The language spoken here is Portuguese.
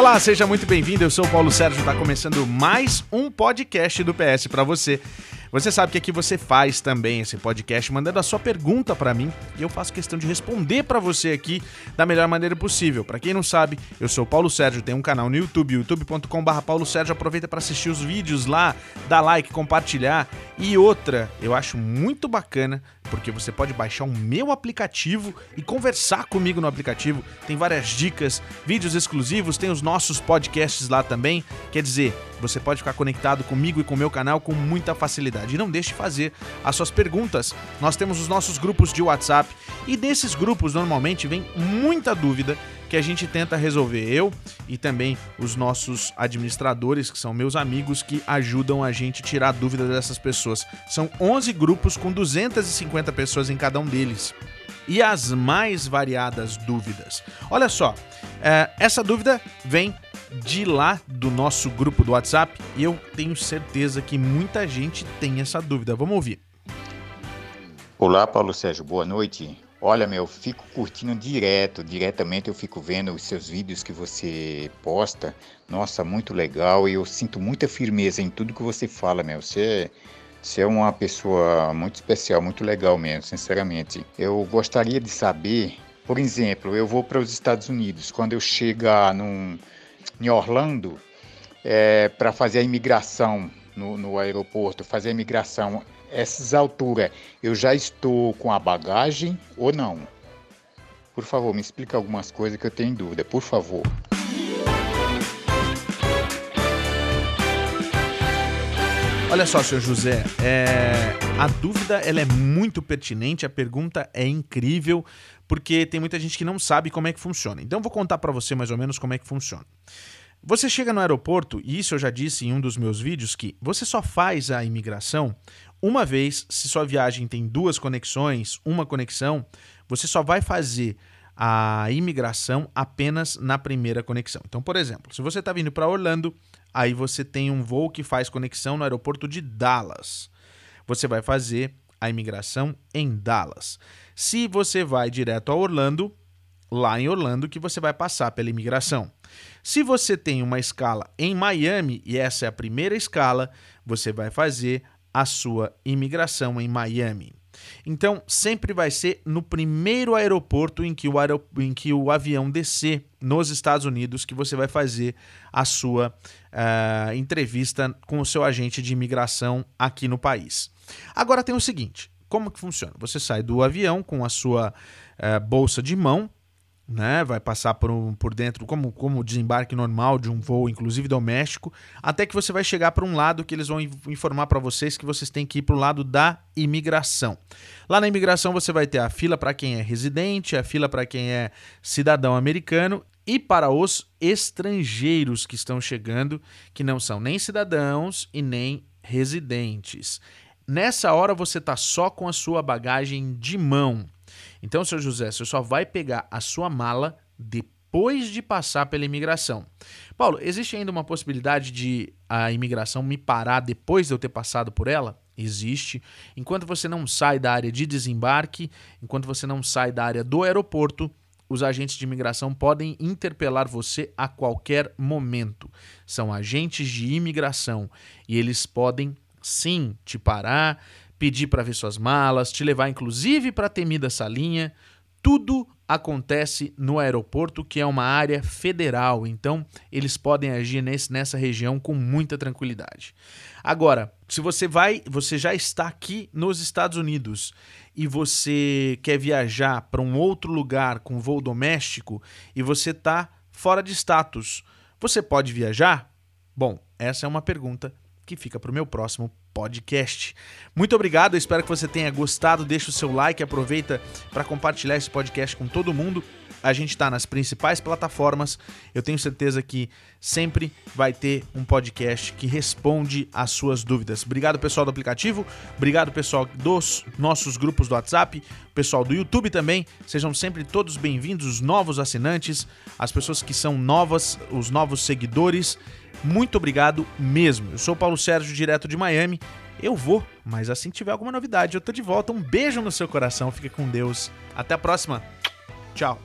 Olá, seja muito bem-vindo. Eu sou o Paulo Sérgio. Está começando mais um podcast do PS para você. Você sabe que aqui você faz também esse podcast mandando a sua pergunta para mim e eu faço questão de responder para você aqui da melhor maneira possível. Para quem não sabe, eu sou o Paulo Sérgio, tenho um canal no YouTube, youtube.com/barra Paulo Sérgio. Aproveita para assistir os vídeos lá, dar like, compartilhar. E outra, eu acho muito bacana porque você pode baixar o meu aplicativo e conversar comigo no aplicativo. Tem várias dicas, vídeos exclusivos, tem os nossos podcasts lá também. Quer dizer, você pode ficar conectado comigo e com o meu canal com muita facilidade. E não deixe de fazer as suas perguntas. Nós temos os nossos grupos de WhatsApp e desses grupos normalmente vem muita dúvida que a gente tenta resolver. Eu e também os nossos administradores, que são meus amigos, que ajudam a gente tirar dúvidas dessas pessoas. São 11 grupos com 250 pessoas em cada um deles e as mais variadas dúvidas. Olha só, é, essa dúvida vem de lá do nosso grupo do WhatsApp e eu tenho certeza que muita gente tem essa dúvida. Vamos ouvir. Olá, Paulo Sérgio, boa noite. Olha, meu, fico curtindo direto, diretamente eu fico vendo os seus vídeos que você posta. Nossa, muito legal e eu sinto muita firmeza em tudo que você fala, meu. Você, você é uma pessoa muito especial, muito legal mesmo, sinceramente. Eu gostaria de saber, por exemplo, eu vou para os Estados Unidos. Quando eu chegar num, em Orlando é, para fazer a imigração no, no aeroporto, fazer a imigração essas alturas eu já estou com a bagagem ou não? Por favor, me explica algumas coisas que eu tenho dúvida, por favor. Olha só, senhor José, é... a dúvida ela é muito pertinente, a pergunta é incrível, porque tem muita gente que não sabe como é que funciona. Então, eu vou contar para você mais ou menos como é que funciona. Você chega no aeroporto, e isso eu já disse em um dos meus vídeos, que você só faz a imigração uma vez, se sua viagem tem duas conexões, uma conexão, você só vai fazer a imigração apenas na primeira conexão. Então, por exemplo, se você está vindo para Orlando, aí você tem um voo que faz conexão no aeroporto de Dallas. Você vai fazer a imigração em Dallas. Se você vai direto a Orlando, lá em Orlando que você vai passar pela imigração. Se você tem uma escala em Miami e essa é a primeira escala, você vai fazer a sua imigração em Miami. Então, sempre vai ser no primeiro aeroporto em que, o aerop em que o avião descer nos Estados Unidos que você vai fazer a sua uh, entrevista com o seu agente de imigração aqui no país. Agora tem o seguinte: como que funciona? Você sai do avião com a sua uh, bolsa de mão, né? Vai passar por, um, por dentro, como, como desembarque normal de um voo, inclusive doméstico, até que você vai chegar para um lado que eles vão informar para vocês que vocês têm que ir para o lado da imigração. Lá na imigração você vai ter a fila para quem é residente, a fila para quem é cidadão americano e para os estrangeiros que estão chegando, que não são nem cidadãos e nem residentes. Nessa hora você está só com a sua bagagem de mão. Então, senhor José, você só vai pegar a sua mala depois de passar pela imigração. Paulo, existe ainda uma possibilidade de a imigração me parar depois de eu ter passado por ela? Existe. Enquanto você não sai da área de desembarque, enquanto você não sai da área do aeroporto, os agentes de imigração podem interpelar você a qualquer momento. São agentes de imigração e eles podem sim te parar, pedir para ver suas malas, te levar inclusive para a temida salinha. Tudo acontece no aeroporto, que é uma área federal, então eles podem agir nesse, nessa região com muita tranquilidade. Agora, se você vai, você já está aqui nos Estados Unidos e você quer viajar para um outro lugar com voo doméstico e você está fora de status, você pode viajar? Bom, essa é uma pergunta que fica para o meu próximo podcast. Muito obrigado, espero que você tenha gostado. Deixa o seu like, aproveita para compartilhar esse podcast com todo mundo. A gente está nas principais plataformas. Eu tenho certeza que sempre vai ter um podcast que responde às suas dúvidas. Obrigado, pessoal do aplicativo. Obrigado, pessoal dos nossos grupos do WhatsApp. Pessoal do YouTube também. Sejam sempre todos bem-vindos, os novos assinantes, as pessoas que são novas, os novos seguidores. Muito obrigado mesmo. Eu sou Paulo Sérgio, direto de Miami. Eu vou, mas assim que tiver alguma novidade, eu tô de volta. Um beijo no seu coração, fique com Deus. Até a próxima. Tchau.